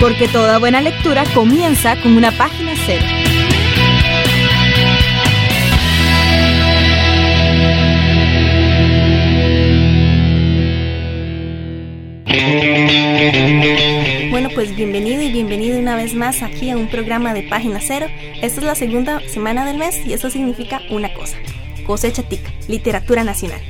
Porque toda buena lectura comienza con una página cero. Bueno, pues bienvenido y bienvenido una vez más aquí a un programa de Página Cero. Esta es la segunda semana del mes y eso significa una cosa, cosecha tica, literatura nacional.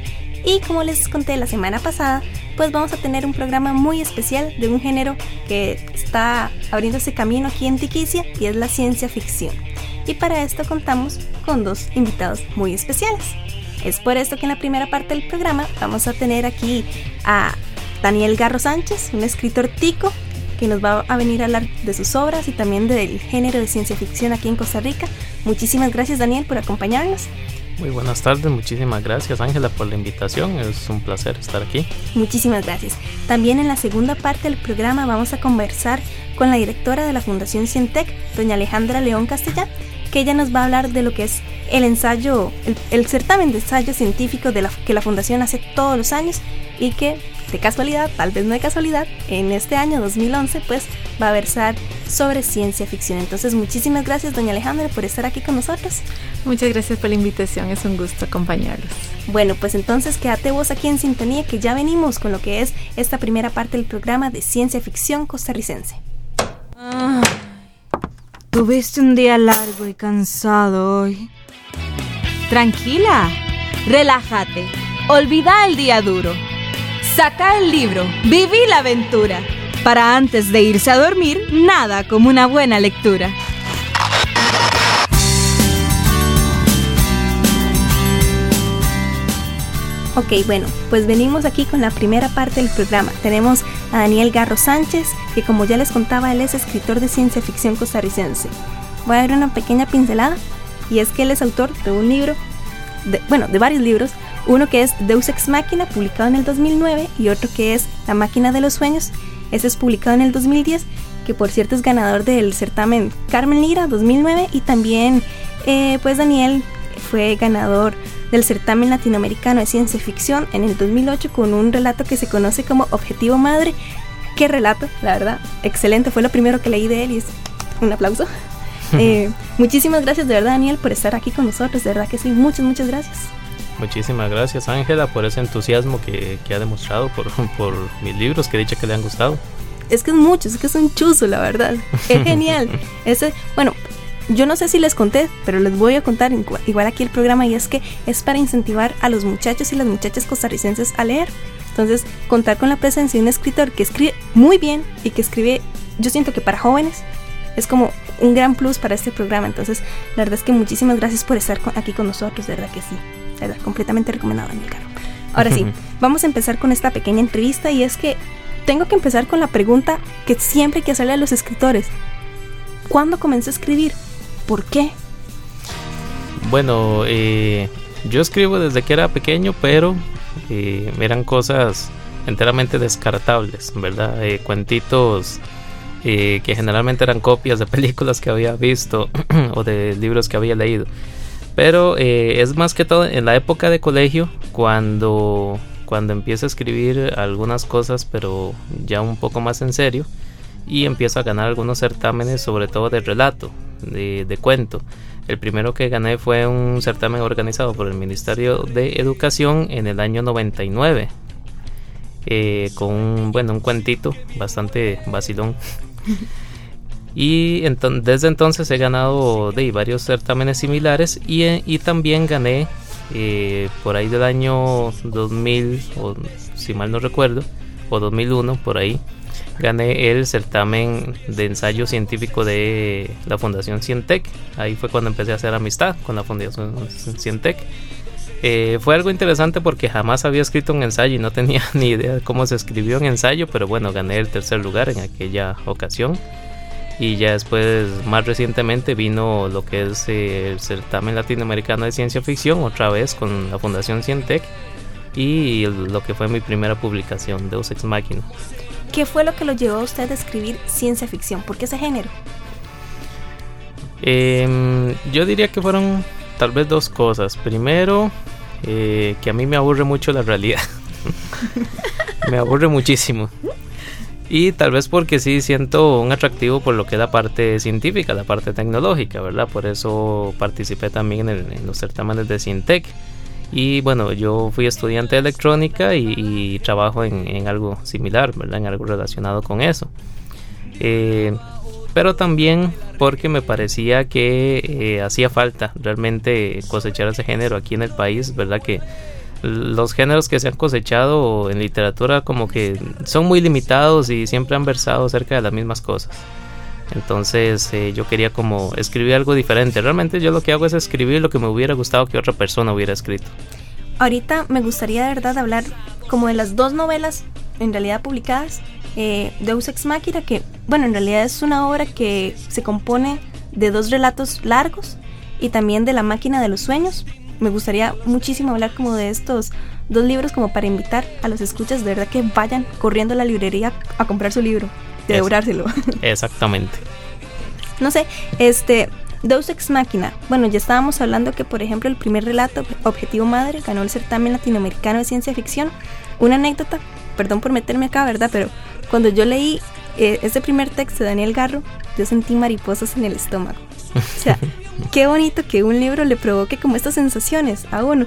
Y como les conté la semana pasada, pues vamos a tener un programa muy especial de un género que está abriéndose camino aquí en Tiquicia y es la ciencia ficción. Y para esto contamos con dos invitados muy especiales. Es por esto que en la primera parte del programa vamos a tener aquí a Daniel Garro Sánchez, un escritor tico que nos va a venir a hablar de sus obras y también del género de ciencia ficción aquí en Costa Rica. Muchísimas gracias Daniel por acompañarnos. Muy buenas tardes, muchísimas gracias Ángela por la invitación, es un placer estar aquí. Muchísimas gracias. También en la segunda parte del programa vamos a conversar con la directora de la Fundación Cientec, doña Alejandra León Castellán, que ella nos va a hablar de lo que es el ensayo, el, certamen de ensayo científico de la, que la Fundación hace todos los años y que de casualidad, tal vez no de casualidad, en este año 2011 pues va a versar sobre ciencia ficción. Entonces muchísimas gracias doña Alejandra por estar aquí con nosotros. Muchas gracias por la invitación, es un gusto acompañarlos. Bueno, pues entonces quédate vos aquí en sintonía que ya venimos con lo que es esta primera parte del programa de ciencia ficción costarricense. tuviste un día largo y cansado hoy. Tranquila, relájate, olvida el día duro Saca el libro, viví la aventura. Para antes de irse a dormir, nada como una buena lectura. Ok, bueno, pues venimos aquí con la primera parte del programa. Tenemos a Daniel Garro Sánchez, que como ya les contaba, él es escritor de ciencia ficción costarricense. Voy a dar una pequeña pincelada, y es que él es autor de un libro, bueno, de varios libros, uno que es Deus Ex Machina, publicado en el 2009, y otro que es La Máquina de los Sueños, ese es publicado en el 2010, que por cierto es ganador del certamen Carmen Lira 2009, y también eh, pues Daniel fue ganador del certamen latinoamericano de ciencia ficción en el 2008 con un relato que se conoce como Objetivo Madre. Qué relato, la verdad, excelente, fue lo primero que leí de él y es un aplauso. Eh, muchísimas gracias de verdad Daniel por estar aquí con nosotros, de verdad que sí, muchas, muchas gracias. Muchísimas gracias Ángela por ese entusiasmo que, ha demostrado por, por mis libros, que he dicho que le han gustado. Es que es mucho, es que es un chuzo, la verdad. Es genial. Ese, bueno, yo no sé si les conté, pero les voy a contar igual aquí el programa y es que es para incentivar a los muchachos y las muchachas costarricenses a leer. Entonces, contar con la presencia de un escritor que escribe muy bien y que escribe, yo siento que para jóvenes, es como un gran plus para este programa. Entonces, la verdad es que muchísimas gracias por estar aquí con nosotros, de verdad que sí completamente recomendado en el carro. Ahora sí, vamos a empezar con esta pequeña entrevista y es que tengo que empezar con la pregunta que siempre hay que hacerle a los escritores. ¿Cuándo comenzó a escribir? ¿Por qué? Bueno, eh, yo escribo desde que era pequeño, pero eh, eran cosas enteramente descartables, ¿verdad? Eh, cuentitos que generalmente eran copias de películas que había visto o de libros que había leído. Pero eh, es más que todo en la época de colegio cuando, cuando empiezo a escribir algunas cosas, pero ya un poco más en serio. Y empiezo a ganar algunos certámenes, sobre todo de relato, de, cuento. El primero que gané fue un certamen organizado por el Ministerio de Educación en el año 99. Eh, con bueno, un cuentito bastante vacilón. Y desde entonces he ganado varios certámenes similares y, eh, también gané eh, por ahí del año 2000, o si mal no recuerdo, o 2001, por ahí, gané el certamen de ensayo científico de la Fundación Cientec. Ahí fue cuando empecé a hacer amistad con la Fundación Cientec. Eh, fue algo interesante porque jamás había escrito un ensayo y no tenía ni idea de cómo se escribió un ensayo, pero bueno, gané el tercer lugar en aquella ocasión. Y ya después, más recientemente, vino lo que es eh, el certamen latinoamericano de ciencia ficción, otra vez con la Fundación Cientec, y lo que fue mi primera publicación, Deus Ex Machina. ¿Qué fue lo que lo llevó a usted a escribir ciencia ficción? ¿Por qué ese género? Em, yo diría que fueron tal vez dos cosas. Primero, eh, que a mí me aburre mucho la realidad. me aburre muchísimo. Y tal vez porque sí siento un atractivo por lo que es la parte científica, la parte tecnológica, ¿verdad? Por eso participé también en, los certámenes de Sintec. Y bueno, yo fui estudiante de electrónica y, trabajo en, algo similar, ¿verdad? En algo relacionado con eso. Eh, pero también porque me parecía que eh, hacía falta realmente cosechar ese género aquí en el país, ¿verdad? Que los géneros que se han cosechado en literatura como que son muy limitados y siempre han versado acerca de las mismas cosas. Entonces eh, yo quería como escribir algo diferente. Realmente yo lo que hago es escribir lo que me hubiera gustado que otra persona hubiera escrito. Ahorita me gustaría de verdad hablar como de las dos novelas en realidad publicadas. Eh, Deus Ex Machina, que bueno, en realidad es una obra que se compone de dos relatos largos y también de La máquina de los sueños, me gustaría muchísimo hablar como de estos dos libros como para invitar a los escuchas de verdad que vayan corriendo a la librería a comprar su libro, de devorárselo. Exactamente. no sé, este Deus Ex Máquina. Bueno, ya estábamos hablando que, por ejemplo, el primer relato, Objetivo Madre, ganó el certamen latinoamericano de ciencia ficción. Una anécdota, perdón por meterme acá, ¿verdad? Pero cuando yo leí eh, ese primer texto de Daniel Garro, yo sentí mariposas en el estómago. O sea, qué bonito que un libro le provoque como estas sensaciones a uno.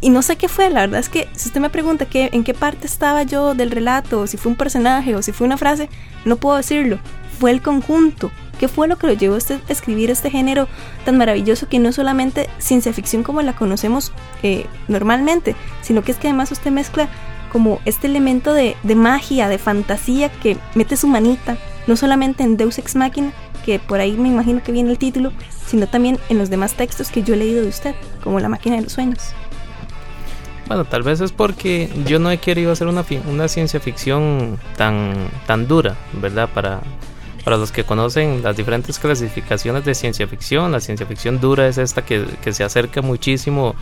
Y, no sé qué fue, la verdad es que si usted me pregunta qué, en qué parte estaba yo del relato, o si fue un personaje, o si fue una frase, no puedo decirlo. Fue el conjunto. ¿Qué fue lo que lo llevó a usted a escribir este género tan maravilloso que no solamente ciencia ficción como la conocemos eh, normalmente, sino que es que además usted mezcla como este elemento de, de magia, de fantasía que mete su manita, no solamente en Deus Ex Machina, que por ahí me imagino que viene el título, sino también en los demás textos que yo he leído de usted, como La máquina de los sueños. Bueno, tal vez es porque yo no he querido hacer una, una ciencia ficción tan, tan dura, ¿verdad? Para, para los que conocen las diferentes clasificaciones de ciencia ficción, la ciencia ficción dura es esta que, que se acerca muchísimo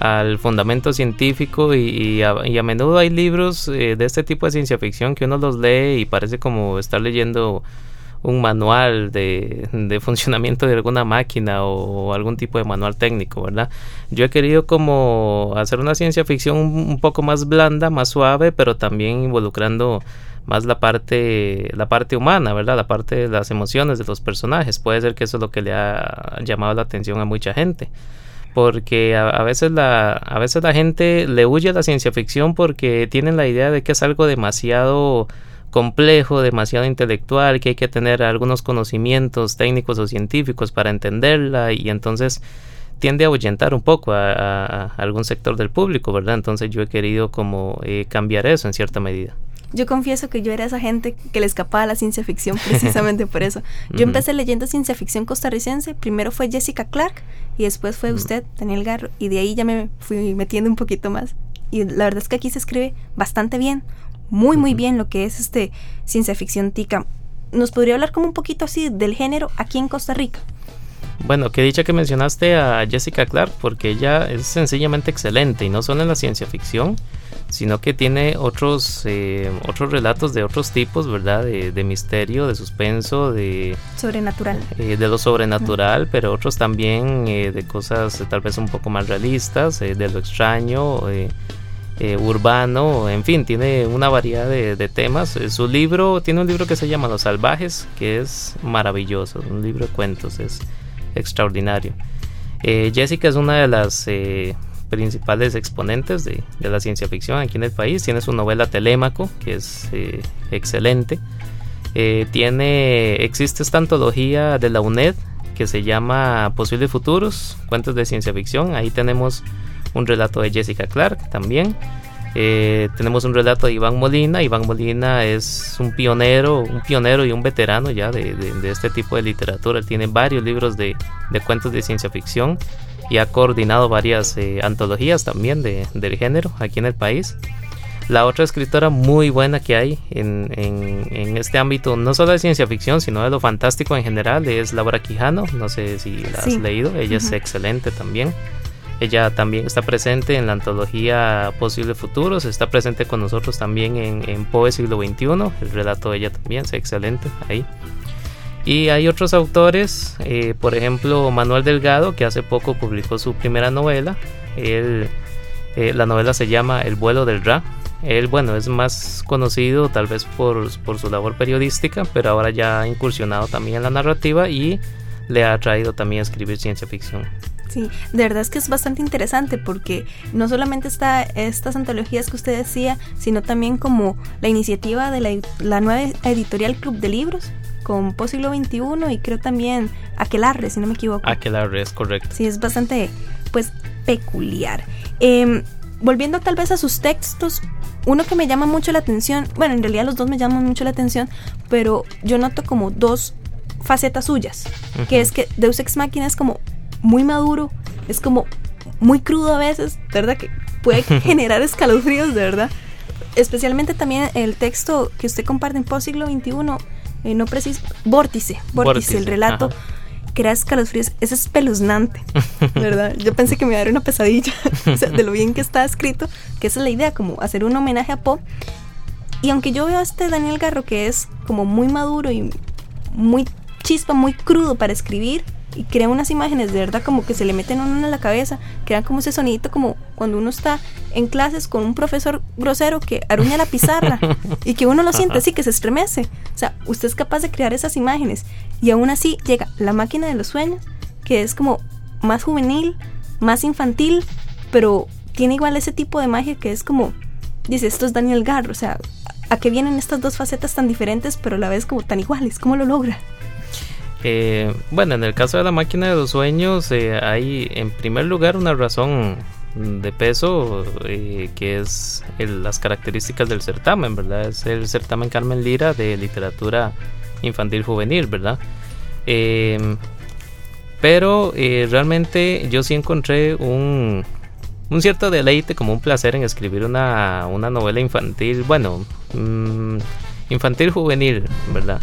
al fundamento científico y, a, menudo hay libros eh, de este tipo de ciencia ficción que uno los lee y parece como estar leyendo un manual de, funcionamiento de alguna máquina o, algún tipo de manual técnico, ¿verdad? Yo he querido como hacer una ciencia ficción un, poco más blanda, más suave, pero también involucrando más la parte la parte humana, ¿verdad? La parte de las emociones de los personajes. Puede ser que eso es lo que le ha llamado la atención a mucha gente. Porque a, a veces la a veces la gente le huye a la ciencia ficción porque tienen la idea de que es algo demasiado complejo, demasiado intelectual, que hay que tener algunos conocimientos técnicos o científicos para entenderla y entonces tiende a ahuyentar un poco a, algún sector del público, ¿verdad? Entonces yo he querido como eh, cambiar eso en cierta medida. Yo confieso que yo era esa gente que le escapaba a la ciencia ficción precisamente por eso. Yo empecé leyendo ciencia ficción costarricense, primero fue Jessica Clark y después fue usted, Daniel Garro, y de ahí ya me fui metiendo un poquito más. Y la verdad es que aquí se escribe bastante bien muy muy bien lo que es este ciencia ficción tica. ¿Nos podría hablar como un poquito así del género aquí en Costa Rica? Bueno, qué dicha que mencionaste a Jessica Clark porque ella es sencillamente excelente y no solo en la ciencia ficción, sino que tiene otros eh, otros relatos de otros tipos, ¿verdad? De, misterio, de suspenso, de sobrenatural, eh, de lo sobrenatural, pero otros también eh, de cosas tal vez un poco más realistas, de lo extraño. Eh, urbano, en fin, tiene una variedad de, temas. Eh, su libro, tiene un libro que se llama Los Salvajes, que es maravilloso, un libro de cuentos, es extraordinario. Eh, Jessica es una de las principales exponentes de, la ciencia ficción aquí en el país. Tiene su novela Telémaco, que es excelente. tiene, existe esta antología de la UNED que se llama Posibles Futuros, cuentos de ciencia ficción. Ahí tenemos un relato de Jessica Clark también. Eh, tenemos un relato de Iván Molina. Iván Molina es un pionero, un pionero y un veterano ya de, este tipo de literatura. tiene varios libros de, cuentos de ciencia ficción y ha coordinado varias eh, antologías también del género aquí en el país. La otra escritora muy buena que hay en, en, este ámbito, no solo de ciencia ficción, sino de lo fantástico en general, es Laura Quijano. No sé si la has leído, ella es excelente también. Ella también está presente en la antología Posibles Futuros, está presente con nosotros también en, en Poe Siglo XXI, el relato de ella también es excelente ahí. Y hay otros autores, eh, por ejemplo Manuel Delgado, que hace poco publicó su primera novela. Él, eh, la novela se llama El vuelo del Ra él, bueno, es más conocido tal vez por, su labor periodística, pero ahora ya ha incursionado también en la narrativa y le ha traído también a escribir ciencia ficción. Sí, de verdad es que es bastante interesante porque no solamente está estas antologías que usted decía, sino también como la iniciativa de la, nueva editorial Club de Libros con Posiglo XXI y creo también Aquelarre, si no me equivoco. Aquelarre, es correcto. Sí, es bastante, pues, peculiar. Em, volviendo tal vez a sus textos, uno que me llama mucho la atención, bueno, en realidad los dos me llaman mucho la atención, pero yo noto como dos facetas suyas, que es que Deus Ex Machina es como muy maduro, es como muy crudo a veces, ¿verdad? Que puede generar escalofríos, de verdad. Especialmente también el texto que usted comparte en Post Siglo XXI, eh, no preciso, Vórtice, Vórtice, el relato crea escalofríos, es espeluznante, ¿verdad? Yo pensé que me iba a dar una pesadilla, o sea, de lo bien que está escrito, que esa es la idea, como hacer un homenaje a Poe. Y aunque yo veo a este Daniel Garro que es como muy maduro y muy chispa, muy crudo para escribir, y crea unas imágenes de verdad como que se le meten uno en la cabeza, crean como ese sonidito como cuando uno está en clases con un profesor grosero que aruña la pizarra y que uno lo siente así, que se estremece. O sea, usted es capaz de crear esas imágenes y aún así llega la máquina de los sueños, que es como más juvenil, más infantil, pero tiene igual ese tipo de magia que es como, dice, esto es Daniel Garro, o sea, ¿a qué vienen estas dos facetas tan diferentes pero a la vez como tan iguales? ¿Cómo lo logra? Eh, bueno, en el caso de la máquina de los sueños eh, hay en primer lugar una razón de peso eh, que es las características del certamen, ¿verdad? Es el certamen Carmen Lira de literatura infantil juvenil, ¿verdad? pero realmente yo sí encontré un, cierto deleite, como un placer en escribir una, una novela infantil, bueno, mm, infantil juvenil, ¿verdad?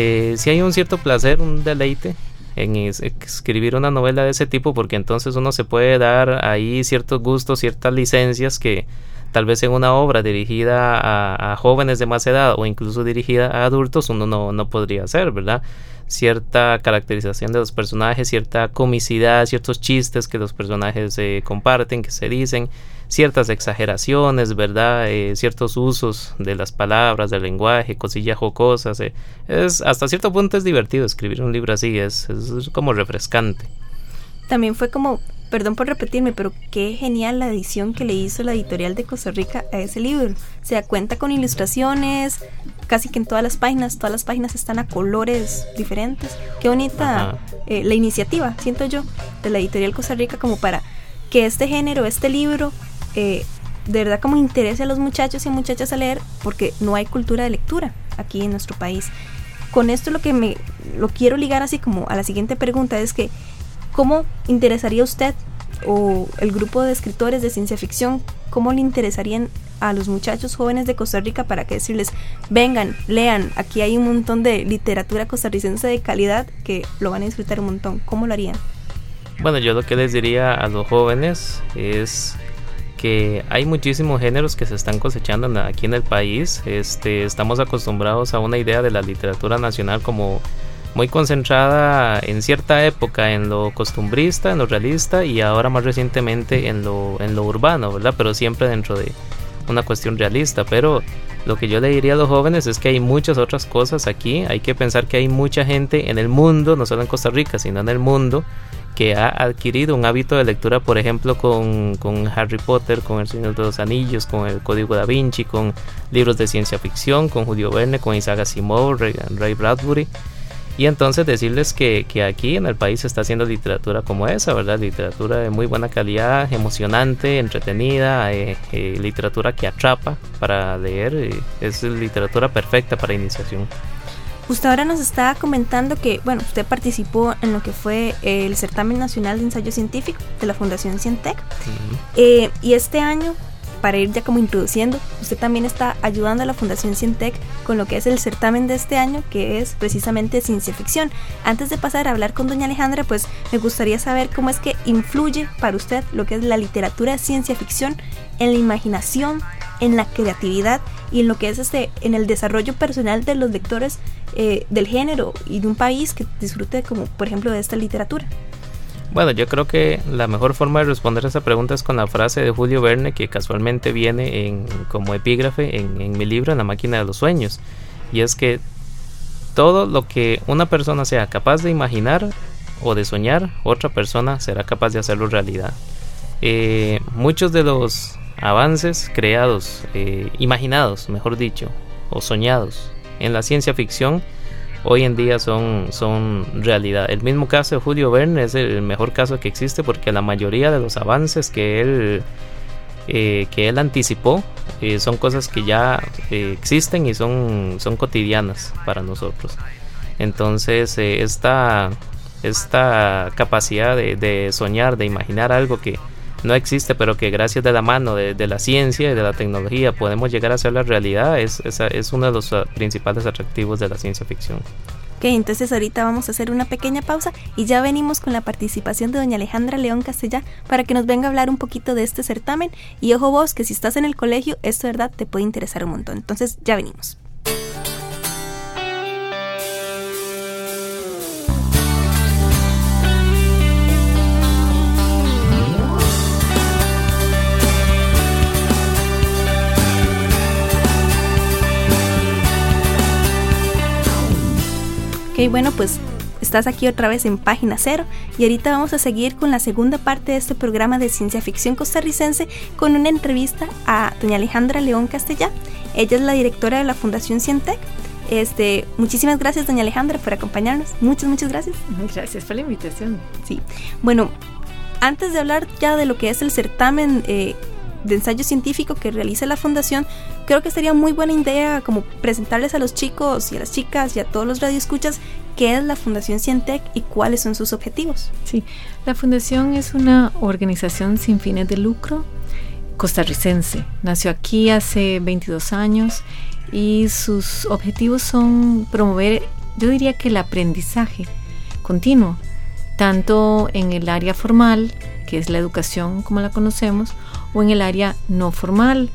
Eh, si hay un cierto placer, un deleite en escribir una novela de ese tipo porque entonces uno se puede dar ahí ciertos gustos, ciertas licencias que tal vez en una obra dirigida a, jóvenes de más edad o incluso dirigida a adultos uno no, no podría hacer, ¿verdad? Cierta caracterización de los personajes, cierta comicidad, ciertos chistes que los personajes eh, comparten, que se dicen, ciertas exageraciones, ¿verdad? Eh, ciertos usos de las palabras, del lenguaje, cosillas jocosas. Eh. Es, hasta cierto punto es divertido escribir un libro así, es, es como refrescante. También fue como, perdón por repetirme, pero qué genial la edición que le hizo la editorial de Costa Rica a ese libro. O sea, cuenta con ilustraciones, casi que en todas las páginas, todas las páginas están a colores diferentes. Qué bonita eh, la iniciativa, siento yo, de la editorial Costa Rica como para que este género, este libro, eh, de verdad como interese a los muchachos y muchachas a leer porque no hay cultura de lectura aquí en nuestro país. Con esto lo que me lo quiero ligar así como a la siguiente pregunta es que ¿cómo interesaría usted o el grupo de escritores de ciencia ficción, cómo le interesarían a los muchachos jóvenes de Costa Rica para que decirles, vengan, lean, aquí hay un montón de literatura costarricense de calidad que lo van a disfrutar un montón. ¿Cómo lo harían? Bueno, yo lo que les diría a los jóvenes es que hay muchísimos géneros que se están cosechando aquí en el país. Este, estamos acostumbrados a una idea de la literatura nacional como muy concentrada en cierta época en lo costumbrista, en lo realista y ahora más recientemente en lo, en lo urbano, ¿verdad? Pero siempre dentro de una cuestión realista. Pero lo que yo le diría a los jóvenes es que hay muchas otras cosas aquí. Hay que pensar que hay mucha gente en el mundo, no solo en Costa Rica, sino en el mundo, que ha adquirido un hábito de lectura, por ejemplo, con, Harry Potter, con El Señor de los Anillos, con El Código da Vinci, con libros de ciencia ficción, con Julio Verne, con Isaac Asimov, Ray, Bradbury. Y entonces decirles que, aquí en el país se está haciendo literatura como esa, ¿verdad? Literatura de muy buena calidad, emocionante, entretenida, eh, eh, literatura que atrapa para leer, eh, es literatura perfecta para iniciación. Usted ahora nos está comentando que, bueno, usted participó en lo que fue el certamen nacional de ensayo científico de la Fundación Cientec. Eh, y este año para ir ya como introduciendo, usted también está ayudando a la Fundación Cientec con lo que es el certamen de este año, que es precisamente ciencia ficción. Antes de pasar a hablar con doña Alejandra, pues me gustaría saber cómo es que influye para usted lo que es la literatura de ciencia ficción en la imaginación, en la creatividad y en lo que es este, en el desarrollo personal de los lectores eh, del género y de un país que disfrute como por ejemplo de esta literatura. Bueno, yo creo que la mejor forma de responder a esa pregunta es con la frase de Julio Verne que casualmente viene en, como epígrafe en, en mi libro En la máquina de los sueños. Y es que todo lo que una persona sea capaz de imaginar o de soñar, otra persona será capaz de hacerlo realidad. Eh, muchos de los avances creados, eh, imaginados, mejor dicho, o soñados en la ciencia ficción, hoy en día son, son realidad. El mismo caso de Julio Verne es el mejor caso que existe porque la mayoría de los avances que él, eh, que él anticipó eh, son cosas que ya existen y son, son cotidianas para nosotros. Entonces esta, esta capacidad de soñar, de imaginar algo que, no existe, pero que gracias de la mano de, la ciencia y de la tecnología podemos llegar a hacer la realidad, es, es, uno de los ah, principales atractivos de la ciencia ficción. Ok, entonces ahorita vamos a hacer una pequeña pausa y ya venimos con la participación de doña Alejandra León Castellá para que nos venga a hablar un poquito de este certamen. Y ojo vos, que si estás en el colegio, esto verdad te puede interesar un montón. Entonces ya venimos. Ok, bueno, pues estás aquí otra vez en página cero y ahorita vamos a seguir con la segunda parte de este programa de ciencia ficción costarricense con una entrevista a doña Alejandra León Castellá. Ella es la directora de la Fundación Cientec. Este, muchísimas gracias doña Alejandra por acompañarnos. Muchas, muchas gracias. Gracias por la invitación. Sí. Bueno, antes de hablar ya de lo que es el certamen eh, de ensayo científico que realiza la fundación, creo que sería muy buena idea como presentarles a los chicos y a las chicas y a todos los radioescuchas qué es la Fundación Cientec y cuáles son sus objetivos. Sí, la fundación es una organización sin fines de lucro costarricense. Nació aquí hace 22 años y sus objetivos son promover, yo diría que el aprendizaje continuo, tanto en el área formal, que es la educación como la conocemos, o en el área no formal.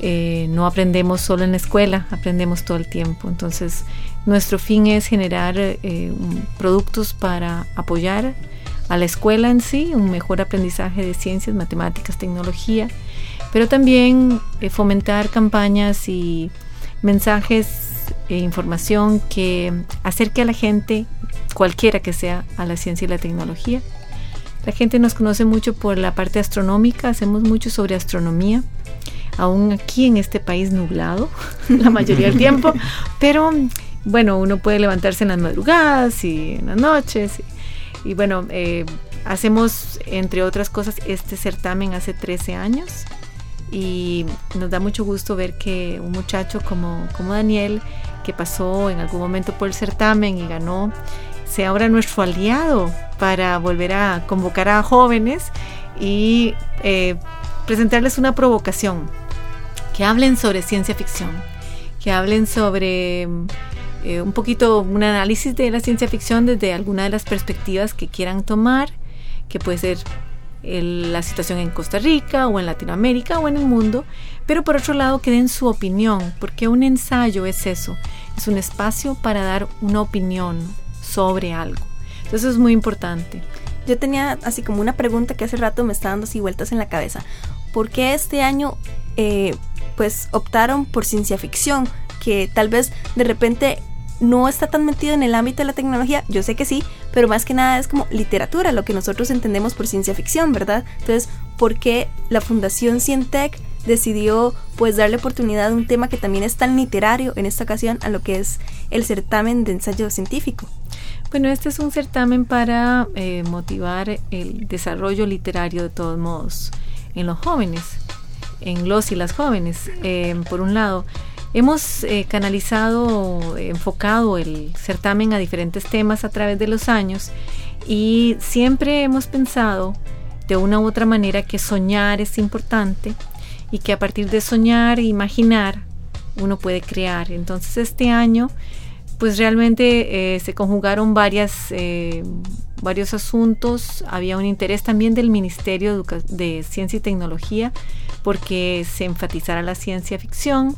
Eh, no aprendemos solo en la escuela, aprendemos todo el tiempo. Entonces, nuestro fin es generar eh, productos para apoyar a la escuela en sí, un mejor aprendizaje de ciencias, matemáticas, tecnología, pero también eh, fomentar campañas y mensajes e información que acerque a la gente, cualquiera que sea, a la ciencia y la tecnología la gente nos conoce mucho por la parte astronómica, hacemos mucho sobre astronomía, aún aquí en este país nublado la mayoría del tiempo, pero bueno, uno puede levantarse en las madrugadas y en las noches. Y, bueno, eh, hacemos, entre otras cosas, este certamen hace 13 años y nos da mucho gusto ver que un muchacho como, como Daniel, que pasó en algún momento por el certamen y ganó sea ahora nuestro aliado para volver a convocar a jóvenes y eh, presentarles una provocación, que hablen sobre ciencia ficción, que hablen sobre eh, un poquito un análisis de la ciencia ficción desde alguna de las perspectivas que quieran tomar, que puede ser la situación en Costa Rica o en Latinoamérica o en el mundo, pero por otro lado que den su opinión, porque un ensayo es eso, es un espacio para dar una opinión, sobre algo. Entonces es muy importante. Yo tenía así como una pregunta que hace rato me está dando así vueltas en la cabeza. ¿Por qué este año eh, pues optaron por ciencia ficción? Que tal vez de repente no está tan metido en el ámbito de la tecnología, yo sé que sí, pero más que nada es como literatura, lo que nosotros entendemos por ciencia ficción, ¿verdad? Entonces, ¿por qué la Fundación Cientec decidió pues darle oportunidad a un tema que también es tan literario en esta ocasión a lo que es el certamen de ensayo científico? Bueno, este es un certamen para eh, motivar el desarrollo literario de todos modos en los jóvenes, en los y las jóvenes. Eh, por un lado, hemos eh, canalizado, enfocado el certamen a diferentes temas a través de los años y siempre hemos pensado de una u otra manera que soñar es importante y que a partir de soñar e imaginar uno puede crear. Entonces este año pues realmente eh, se conjugaron varias, eh, varios asuntos, había un interés también del Ministerio de Ciencia y Tecnología porque se enfatizara la ciencia ficción.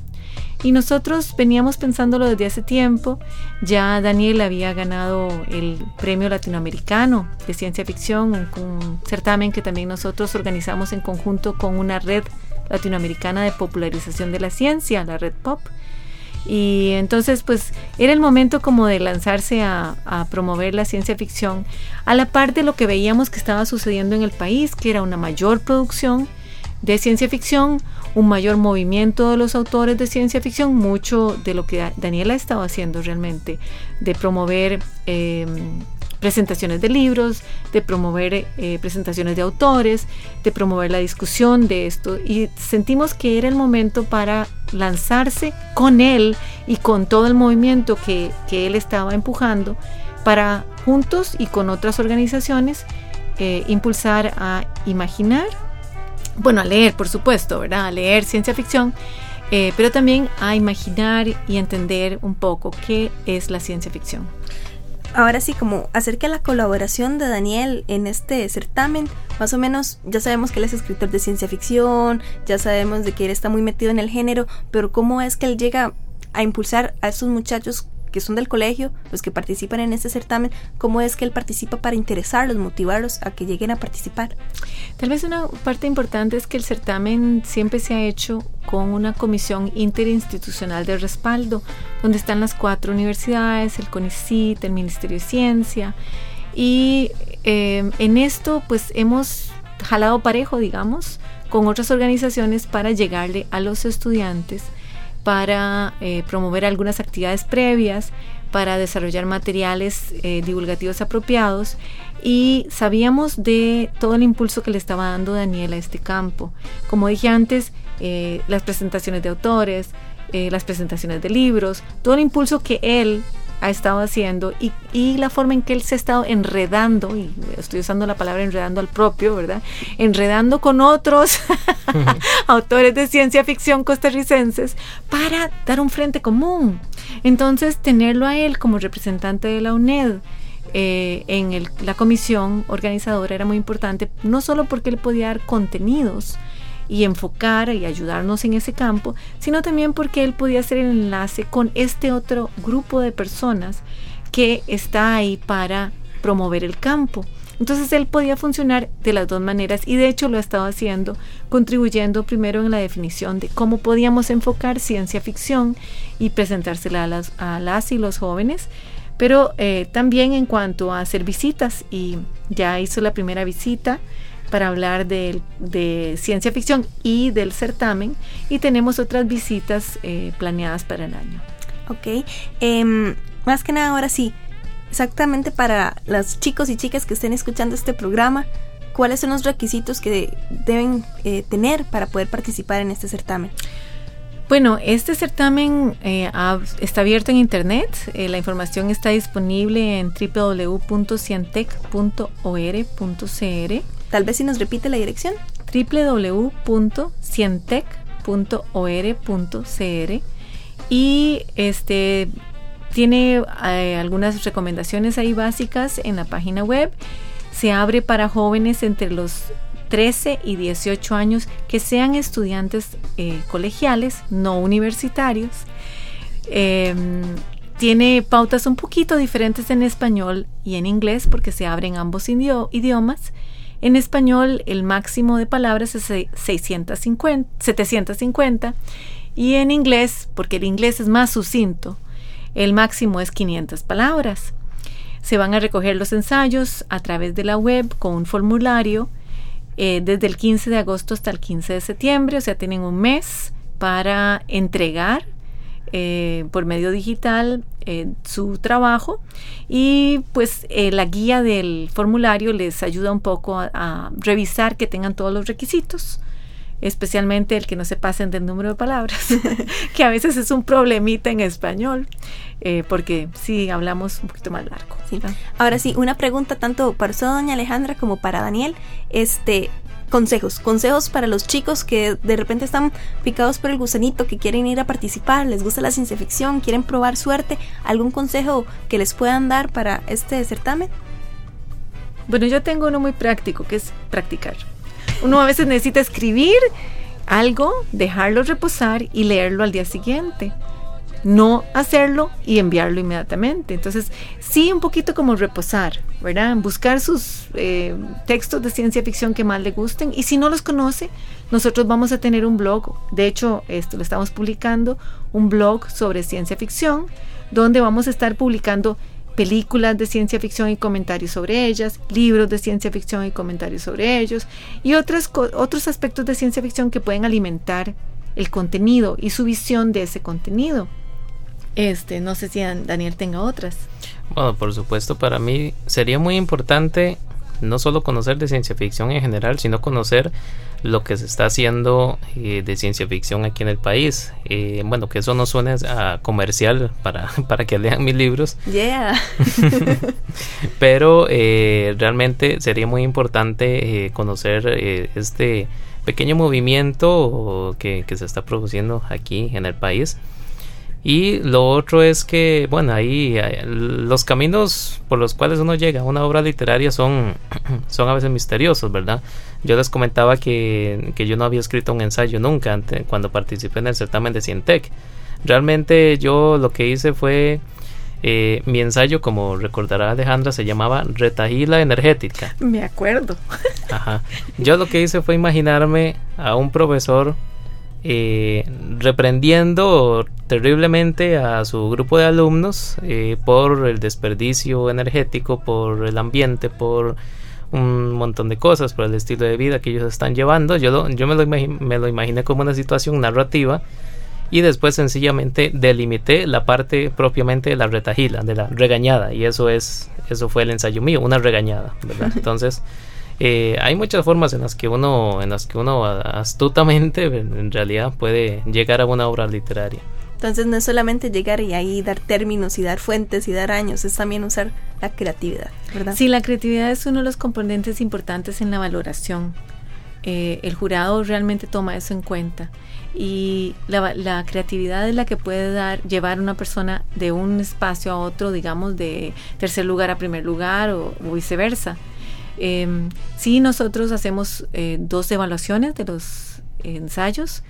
Y nosotros veníamos pensándolo desde hace tiempo. Ya Daniel había ganado el Premio Latinoamericano de Ciencia Ficción, un certamen que también nosotros organizamos en conjunto con una red latinoamericana de popularización de la ciencia, la Red Pop. Y entonces pues era el momento como de lanzarse a, promover la ciencia ficción a la par de lo que veíamos que estaba sucediendo en el país, que era una mayor producción de ciencia ficción, un mayor movimiento de los autores de ciencia ficción, mucho de lo que Daniela estaba haciendo realmente, de promover em, presentaciones de libros, de promover eh, presentaciones de autores, de promover la discusión de esto. Y sentimos que era el momento para lanzarse con él y con todo el movimiento que, él estaba empujando para juntos y con otras organizaciones eh, impulsar a imaginar, bueno, a leer, por supuesto, ¿verdad? A leer ciencia ficción, eh, pero también a imaginar y entender un poco qué es la ciencia ficción ahora sí, como acerca de la colaboración de Daniel en este certamen, más o menos ya sabemos que él es escritor de ciencia ficción, ya sabemos de que él está muy metido en el género, pero ¿cómo es que él llega a impulsar a estos muchachos que son del colegio, los que participan en este certamen, cómo es que él participa para interesarlos, motivarlos a que lleguen a participar. Tal vez una parte importante es que el certamen siempre se ha hecho con una comisión interinstitucional de respaldo, donde están las cuatro universidades, el CONICIT, el Ministerio de Ciencia, y eh, en esto pues hemos jalado parejo, digamos, con otras organizaciones para llegarle a los estudiantes para eh, promover algunas actividades previas, para desarrollar materiales eh, divulgativos apropiados y sabíamos de todo el impulso que le estaba dando Daniel a este campo. Como dije antes, eh, las presentaciones de autores, las presentaciones de libros, todo el impulso que él ha estado haciendo y, y, la forma en que él se ha estado enredando, y estoy usando la palabra enredando al propio, ¿verdad? Enredando con otros autores de ciencia ficción costarricenses para dar un frente común. Entonces, tenerlo a él como representante de la UNED. Eh, en la comisión organizadora era muy importante, no solo porque él podía dar contenidos, y enfocar y ayudarnos en ese campo, sino también porque él podía hacer el enlace con este otro grupo de personas que está ahí para promover el campo. Entonces él podía funcionar de las dos maneras y de hecho lo ha estado haciendo, contribuyendo primero en la definición de cómo podíamos enfocar ciencia ficción y presentársela a las, a las y los jóvenes, pero eh, también en cuanto a hacer visitas y ya hizo la primera visita para hablar de, ciencia ficción y del certamen y tenemos otras visitas eh, planeadas para el año. Ok, em, más que nada ahora sí, exactamente para los chicos y chicas que estén escuchando este programa, ¿cuáles son los requisitos que deben eh, tener para poder participar en este certamen? Bueno, este certamen eh, está abierto en internet. la información está disponible en www.cientec.or.cr Tal vez si nos repite la dirección. www.cientec.or.cr y este tiene eh, algunas recomendaciones ahí básicas en la página web. Se abre para jóvenes entre los 13 y 18 años que sean estudiantes eh, colegiales, no universitarios. Em, tiene pautas un poquito diferentes en español y en inglés porque se abren ambos idiomas en español, el máximo de palabras es 650, 750 y en inglés, porque el inglés es más sucinto, el máximo es 500 palabras. Se van a recoger los ensayos a través de la web con un formulario eh, desde el 15 de agosto hasta el 15 de septiembre, o sea, tienen un mes para entregar eh, por medio digital eh, su trabajo y pues eh, la guía del formulario les ayuda un poco a, revisar que tengan todos los requisitos especialmente el que no se pasen del número de palabras, que a veces es un problemita en español, porque sí hablamos un poquito más largo. Ahora sí, una pregunta tanto para usted, doña Alejandra, como para Daniel. Este, consejos, consejos para los chicos que de repente están picados por el gusanito, que quieren ir a participar, les gusta la ciencia ficción, quieren probar suerte, algún consejo que les puedan dar para este certamen. Bueno, yo tengo uno muy práctico, que es practicar. Uno a veces necesita escribir algo, dejarlo reposar y leerlo al día siguiente no hacerlo y enviarlo inmediatamente. Entonces, sí, un poquito como reposar, ¿verdad? Buscar sus eh, textos de ciencia ficción que más le gusten y si no los conoce, nosotros vamos a tener un blog, de hecho, esto lo estamos publicando, un blog sobre ciencia ficción, donde vamos a estar publicando películas de ciencia ficción y comentarios sobre ellas, libros de ciencia ficción y comentarios sobre ellos, y otros, otros aspectos de ciencia ficción que pueden alimentar el contenido y su visión de ese contenido. Este, no sé si Daniel tenga otras. Bueno, por supuesto, para mí sería muy importante no solo conocer de ciencia ficción en general, sino conocer lo que se está haciendo eh, de ciencia ficción aquí en el país. Eh, bueno, que eso no suene a comercial para, para que lean mis libros. Yeah. Pero eh, realmente sería muy importante conocer este pequeño movimiento que, que se está produciendo aquí en el país y lo otro es que, bueno, ahí eh, los caminos por los cuales uno llega a una obra literaria son, son a veces misteriosos, ¿verdad? Yo les comentaba que, yo no había escrito un ensayo nunca antes, cuando participé en el certamen de Cientec. Realmente yo lo que hice fue eh, mi ensayo, como recordará Alejandra, se llamaba Retajila Energética. Me acuerdo. Ajá. Yo lo que hice fue imaginarme a un profesor eh, reprendiendo terriblemente a su grupo de alumnos eh, por el desperdicio energético, por el ambiente, por un montón de cosas, por el estilo de vida que ellos están llevando. Yo, yo me, lo me lo imaginé como una situación narrativa y después sencillamente delimité la parte propiamente de la retajila, de la regañada y eso es eso fue el ensayo mío, una regañada, ¿verdad? Entonces eh, hay muchas formas en las que uno, en las que uno astutamente en realidad puede llegar a una obra literaria. Entonces no es solamente llegar y ahí dar términos y dar fuentes y dar años, es también usar la creatividad, ¿verdad? Sí, la creatividad es uno de los componentes importantes en la valoración. Eh, el jurado realmente toma eso en cuenta y la, creatividad es la que puede dar llevar a una persona de un espacio a otro, digamos, de tercer lugar a primer lugar o viceversa. Eh, sí, nosotros hacemos eh, dos evaluaciones de los ensayos.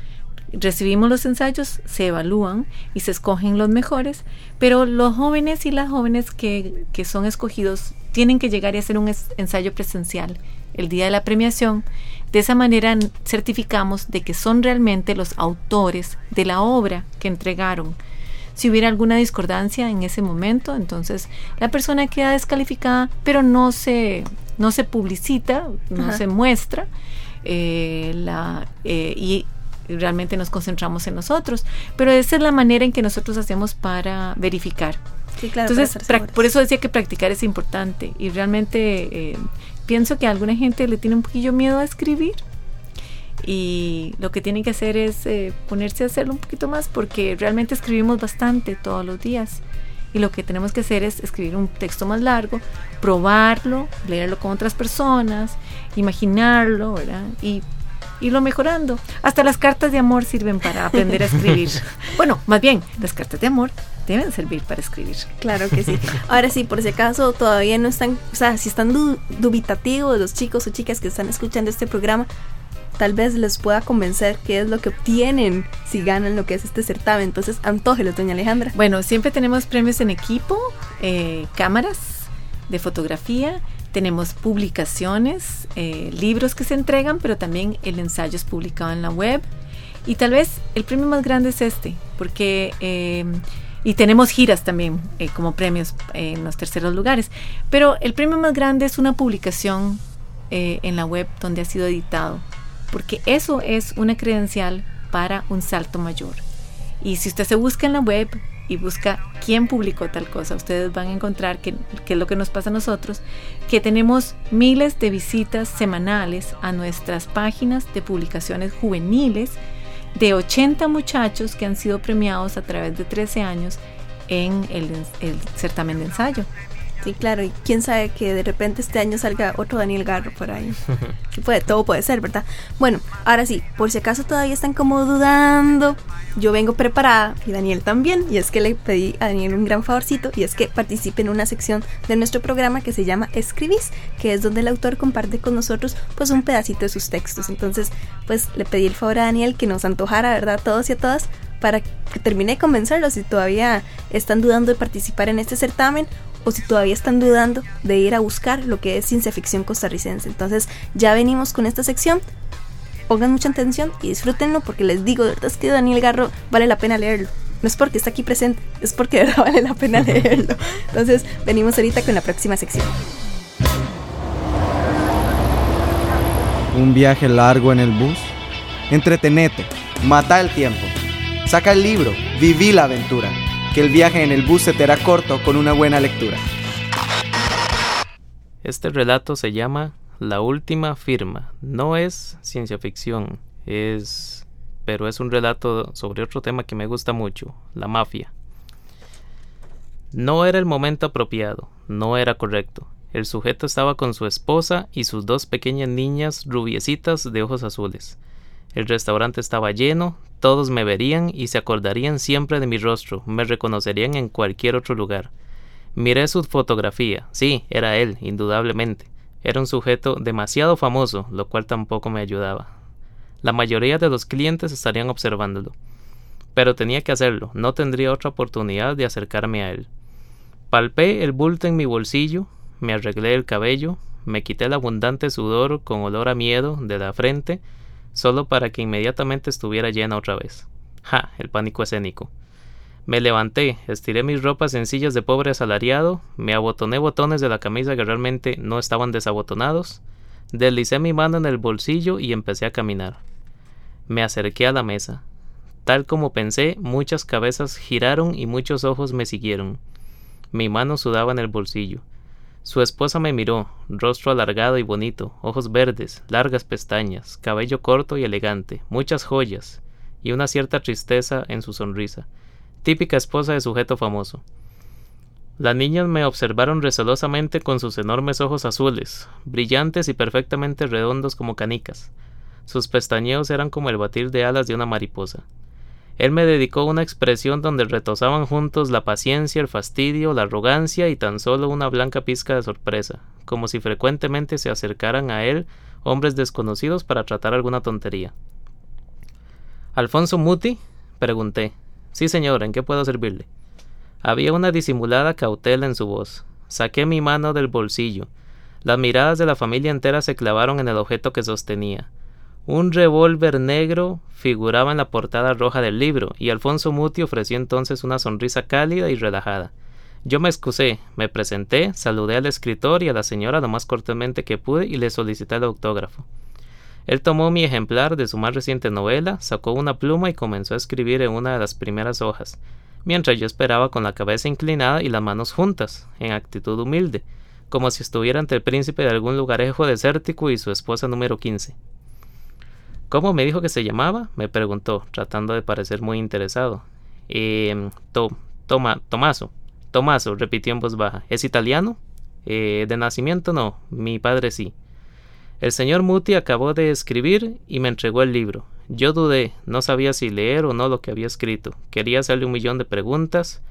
Recibimos los ensayos, se evalúan y se escogen los mejores, pero los jóvenes y las jóvenes que, que son escogidos tienen que llegar y hacer un ensayo presencial el día de la premiación. De esa manera certificamos de que son realmente los autores de la obra que entregaron. Si hubiera alguna discordancia en ese momento, entonces la persona queda descalificada, pero no se no se publicita, no se muestra, eh, la, eh, y realmente nos concentramos en nosotros. Pero esa es la manera en que nosotros hacemos para verificar. Entonces, por eso decía que practicar es importante. Y realmente eh, pienso que a alguna gente le tiene un poquillo miedo a escribir. Y lo que tienen que hacer es ponerse a hacerlo un poquito más porque realmente escribimos bastante todos los días y lo que tenemos que hacer es escribir un texto más largo, probarlo, leerlo con otras personas, imaginarlo, ¿verdad? Y irlo mejorando. Hasta las cartas de amor sirven para aprender a escribir. bueno, más bien, las cartas de amor deben servir para escribir. Claro que sí. Ahora sí, por si acaso todavía no están, o sea, si están dubitativos los chicos o chicas que están escuchando este programa, tal vez les pueda convencer qué es lo que obtienen si ganan lo que es este certamen. Entonces, antógelo, doña Alejandra. Bueno, siempre tenemos premios en equipo, eh, cámaras de fotografía, tenemos publicaciones, eh, libros que se entregan, pero también el ensayo es publicado en la web. Y tal vez el premio más grande es este, porque... Eh, y tenemos giras también como premios en los terceros lugares. Pero el premio más grande es una publicación en la web donde ha sido editado porque eso es una credencial para un salto mayor. Y si usted se busca en la web y busca quién publicó tal cosa, ustedes van a encontrar que, es lo que nos pasa a nosotros, que tenemos miles de visitas semanales a nuestras páginas de publicaciones juveniles de 80 muchachos que han sido premiados a través de 13 años en el, el certamen de ensayo. Sí, claro, y quién sabe que de repente este año salga otro Daniel Garro por ahí. puede, todo puede ser, ¿verdad? Bueno, ahora sí, por si acaso todavía están como dudando, yo vengo preparada y Daniel también, y es que le pedí a Daniel un gran favorcito, y es que participe en una sección de nuestro programa que se llama Escribís, que es donde el autor comparte con nosotros pues un pedacito de sus textos. Entonces, pues le pedí el favor a Daniel que nos antojara, ¿verdad? Todos y a todas para que termine de convencerlos si todavía están dudando de participar en este certamen o si todavía están dudando de ir a buscar lo que es ciencia ficción costarricense. Entonces ya venimos con esta sección. Pongan mucha atención y disfrútenlo porque les digo, de verdad es que Daniel Garro vale la pena leerlo. No es porque está aquí presente, es porque de verdad vale la pena leerlo. Entonces venimos ahorita con la próxima sección. Un viaje largo en el bus. Entretenete, mata el tiempo. Saca el libro, viví la aventura que el viaje en el bus se te hará corto con una buena lectura. Este relato se llama La última firma. No es ciencia ficción, es pero es un relato sobre otro tema que me gusta mucho, la mafia. No era el momento apropiado, no era correcto. El sujeto estaba con su esposa y sus dos pequeñas niñas rubiecitas de ojos azules. El restaurante estaba lleno, todos me verían y se acordarían siempre de mi rostro, me reconocerían en cualquier otro lugar. Miré su fotografía, sí, era él, indudablemente. Era un sujeto demasiado famoso, lo cual tampoco me ayudaba. La mayoría de los clientes estarían observándolo. Pero tenía que hacerlo, no tendría otra oportunidad de acercarme a él. Palpé el bulto en mi bolsillo, me arreglé el cabello, me quité el abundante sudor con olor a miedo de la frente, solo para que inmediatamente estuviera llena otra vez. ¡Ja! El pánico escénico. Me levanté, estiré mis ropas sencillas de pobre asalariado, me abotoné botones de la camisa que realmente no estaban desabotonados, deslicé mi mano en el bolsillo y empecé a caminar. Me acerqué a la mesa. Tal como pensé, muchas cabezas giraron y muchos ojos me siguieron. Mi mano sudaba en el bolsillo. Su esposa me miró, rostro alargado y bonito, ojos verdes, largas pestañas, cabello corto y elegante, muchas joyas, y una cierta tristeza en su sonrisa, típica esposa de sujeto famoso. Las niñas me observaron recelosamente con sus enormes ojos azules, brillantes y perfectamente redondos como canicas. Sus pestañeos eran como el batir de alas de una mariposa. Él me dedicó una expresión donde retozaban juntos la paciencia, el fastidio, la arrogancia y tan solo una blanca pizca de sorpresa, como si frecuentemente se acercaran a él hombres desconocidos para tratar alguna tontería. ¿Alfonso Muti? pregunté. Sí, señor, ¿en qué puedo servirle? Había una disimulada cautela en su voz. Saqué mi mano del bolsillo. Las miradas de la familia entera se clavaron en el objeto que sostenía. Un revólver negro figuraba en la portada roja del libro, y Alfonso Muti ofreció entonces una sonrisa cálida y relajada. Yo me excusé, me presenté, saludé al escritor y a la señora lo más cortésmente que pude y le solicité el autógrafo. Él tomó mi ejemplar de su más reciente novela, sacó una pluma y comenzó a escribir en una de las primeras hojas, mientras yo esperaba con la cabeza inclinada y las manos juntas, en actitud humilde, como si estuviera ante el príncipe de algún lugarejo desértico y su esposa número quince. ¿Cómo me dijo que se llamaba? me preguntó, tratando de parecer muy interesado. Eh, to, toma, Tomaso. Tomaso, repitió en voz baja. ¿Es italiano? Eh, de nacimiento no, mi padre sí. El señor Muti acabó de escribir y me entregó el libro. Yo dudé, no sabía si leer o no lo que había escrito. Quería hacerle un millón de preguntas,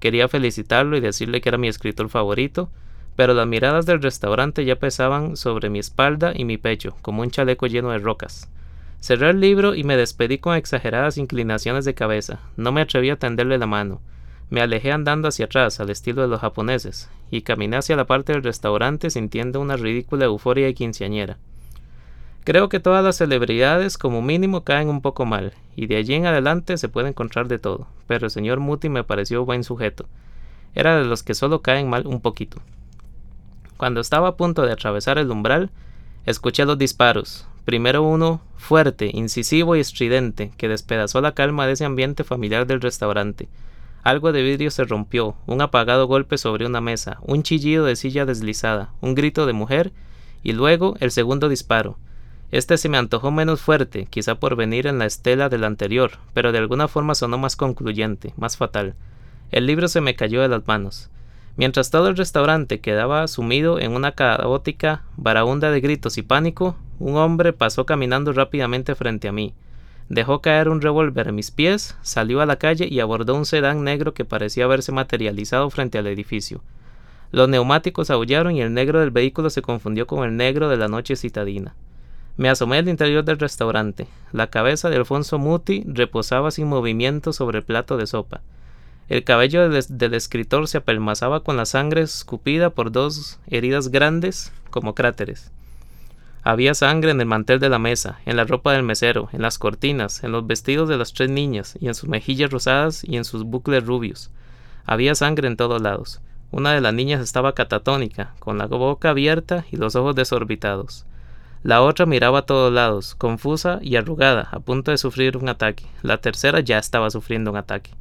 quería felicitarlo y decirle que era mi escritor favorito, pero las miradas del restaurante ya pesaban sobre mi espalda y mi pecho, como un chaleco lleno de rocas. Cerré el libro y me despedí con exageradas inclinaciones de cabeza. No me atreví a tenderle la mano. Me alejé andando hacia atrás, al estilo de los japoneses, y caminé hacia la parte del restaurante sintiendo una ridícula euforia de quinceañera. Creo que todas las celebridades como mínimo caen un poco mal, y de allí en adelante se puede encontrar de todo, pero el señor Muti me pareció buen sujeto. Era de los que solo caen mal un poquito. Cuando estaba a punto de atravesar el umbral, escuché los disparos, Primero uno fuerte, incisivo y estridente, que despedazó la calma de ese ambiente familiar del restaurante. Algo de vidrio se rompió, un apagado golpe sobre una mesa, un chillido de silla deslizada, un grito de mujer, y luego el segundo disparo. Este se me antojó menos fuerte, quizá por venir en la estela del anterior, pero de alguna forma sonó más concluyente, más fatal. El libro se me cayó de las manos. Mientras todo el restaurante quedaba sumido en una caótica varaunda de gritos y pánico, un hombre pasó caminando rápidamente frente a mí. Dejó caer un revólver en mis pies, salió a la calle y abordó un sedán negro que parecía haberse materializado frente al edificio. Los neumáticos aullaron y el negro del vehículo se confundió con el negro de la noche citadina. Me asomé al interior del restaurante. La cabeza de Alfonso Muti reposaba sin movimiento sobre el plato de sopa. El cabello del, escritor se apelmazaba con la sangre escupida por dos heridas grandes como cráteres. Había sangre en el mantel de la mesa, en la ropa del mesero, en las cortinas, en los vestidos de las tres niñas, y en sus mejillas rosadas y en sus bucles rubios. Había sangre en todos lados. Una de las niñas estaba catatónica, con la boca abierta y los ojos desorbitados. La otra miraba a todos lados, confusa y arrugada, a punto de sufrir un ataque. La tercera ya estaba sufriendo un ataque.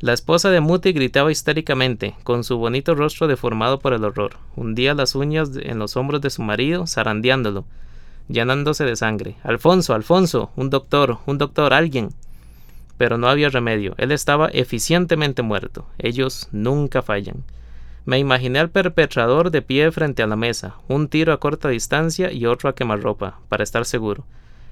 La esposa de Muti gritaba histéricamente, con su bonito rostro deformado por el horror. Hundía las uñas en los hombros de su marido, zarandeándolo, llenándose de sangre. Alfonso, Alfonso, un doctor, un doctor, alguien. Pero no había remedio. Él estaba eficientemente muerto. Ellos nunca fallan. Me imaginé al perpetrador de pie frente a la mesa, un tiro a corta distancia y otro a quemarropa, para estar seguro.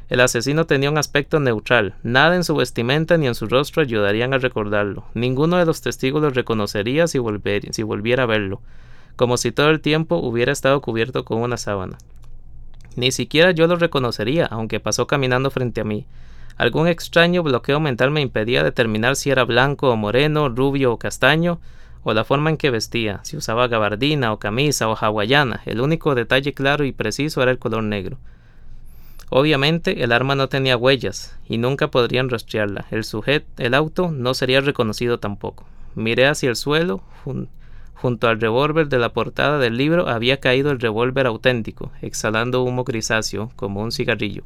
El asesino tenía un aspecto neutral, nada en su vestimenta ni en su rostro ayudarían a recordarlo, ninguno de los testigos lo reconocería si, si volviera a verlo, como si todo el tiempo hubiera estado cubierto con una sábana. Ni siquiera yo lo reconocería, aunque pasó caminando frente a mí. Algún extraño bloqueo mental me impedía determinar si era blanco o moreno, rubio o castaño, o la forma en que vestía, si usaba gabardina o camisa o hawaiana. El único detalle claro y preciso era el color negro. Obviamente el arma no tenía huellas y nunca podrían rastrearla. El sujeto, el auto, no sería reconocido tampoco. Miré hacia el suelo. junto al revólver de la portada del libro había caído el revólver auténtico, exhalando humo grisáceo como un cigarrillo.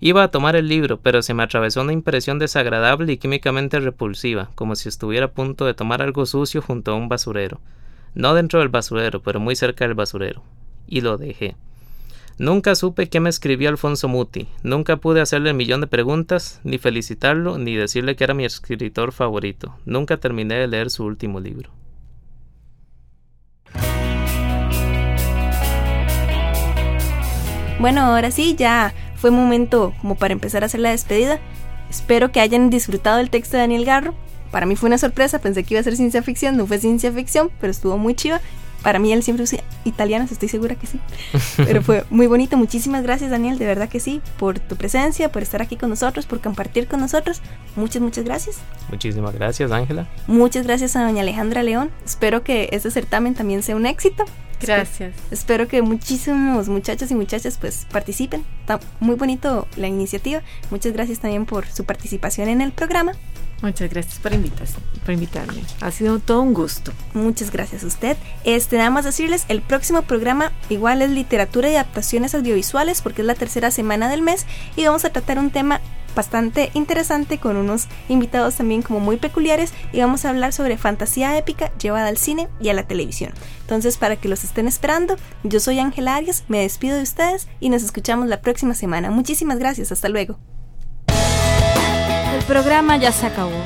Iba a tomar el libro, pero se me atravesó una impresión desagradable y químicamente repulsiva, como si estuviera a punto de tomar algo sucio junto a un basurero. No dentro del basurero, pero muy cerca del basurero. Y lo dejé. Nunca supe qué me escribió Alfonso Muti, nunca pude hacerle un millón de preguntas, ni felicitarlo, ni decirle que era mi escritor favorito. Nunca terminé de leer su último libro. Bueno, ahora sí, ya fue momento como para empezar a hacer la despedida. Espero que hayan disfrutado el texto de Daniel Garro. Para mí fue una sorpresa, pensé que iba a ser ciencia ficción, no fue ciencia ficción, pero estuvo muy chiva para mí él siempre usa italianos, estoy segura que sí. Pero fue muy bonito. Muchísimas gracias, Daniel, de verdad que sí, por tu presencia, por estar aquí con nosotros, por compartir con nosotros. Muchas, muchas gracias. Muchísimas gracias, Ángela. Muchas gracias a doña Alejandra León. Espero que este certamen también sea un éxito. Gracias. Espero, que muchísimos muchachos y muchachas pues participen. Está muy bonito la iniciativa. Muchas gracias también por su participación en el programa. Muchas gracias por, por invitarme. Ha sido todo un gusto. Muchas gracias a usted. Este, nada más decirles, el próximo programa igual es literatura y adaptaciones audiovisuales porque es la tercera semana del mes y vamos a tratar un tema bastante interesante con unos invitados también como muy peculiares y vamos a hablar sobre fantasía épica llevada al cine y a la televisión. Entonces, para que los estén esperando, yo soy Ángela Arias, me despido de ustedes y nos escuchamos la próxima semana. Muchísimas gracias, hasta luego. Programa ya se acabó.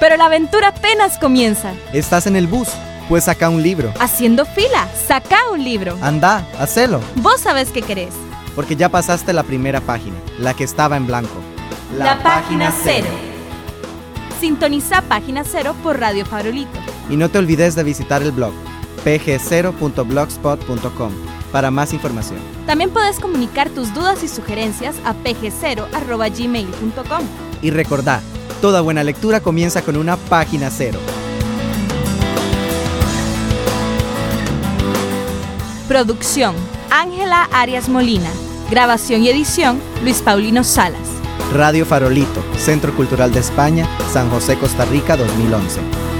Pero la aventura apenas comienza. Estás en el bus, pues saca un libro. Haciendo fila, saca un libro. Anda, hacelo. Vos sabés qué querés. Porque ya pasaste la primera página, la que estaba en blanco. La, página cero. Sintoniza Página Cero por Radio Farolito. Y no te olvides de visitar el blog pg0.blogspot.com para más información. También puedes comunicar tus dudas y sugerencias a pg0.gmail.com. Y recordá, toda buena lectura comienza con una página cero. Producción, Ángela Arias Molina. Grabación y edición, Luis Paulino Salas. Radio Farolito, Centro Cultural de España, San José, Costa Rica 2011.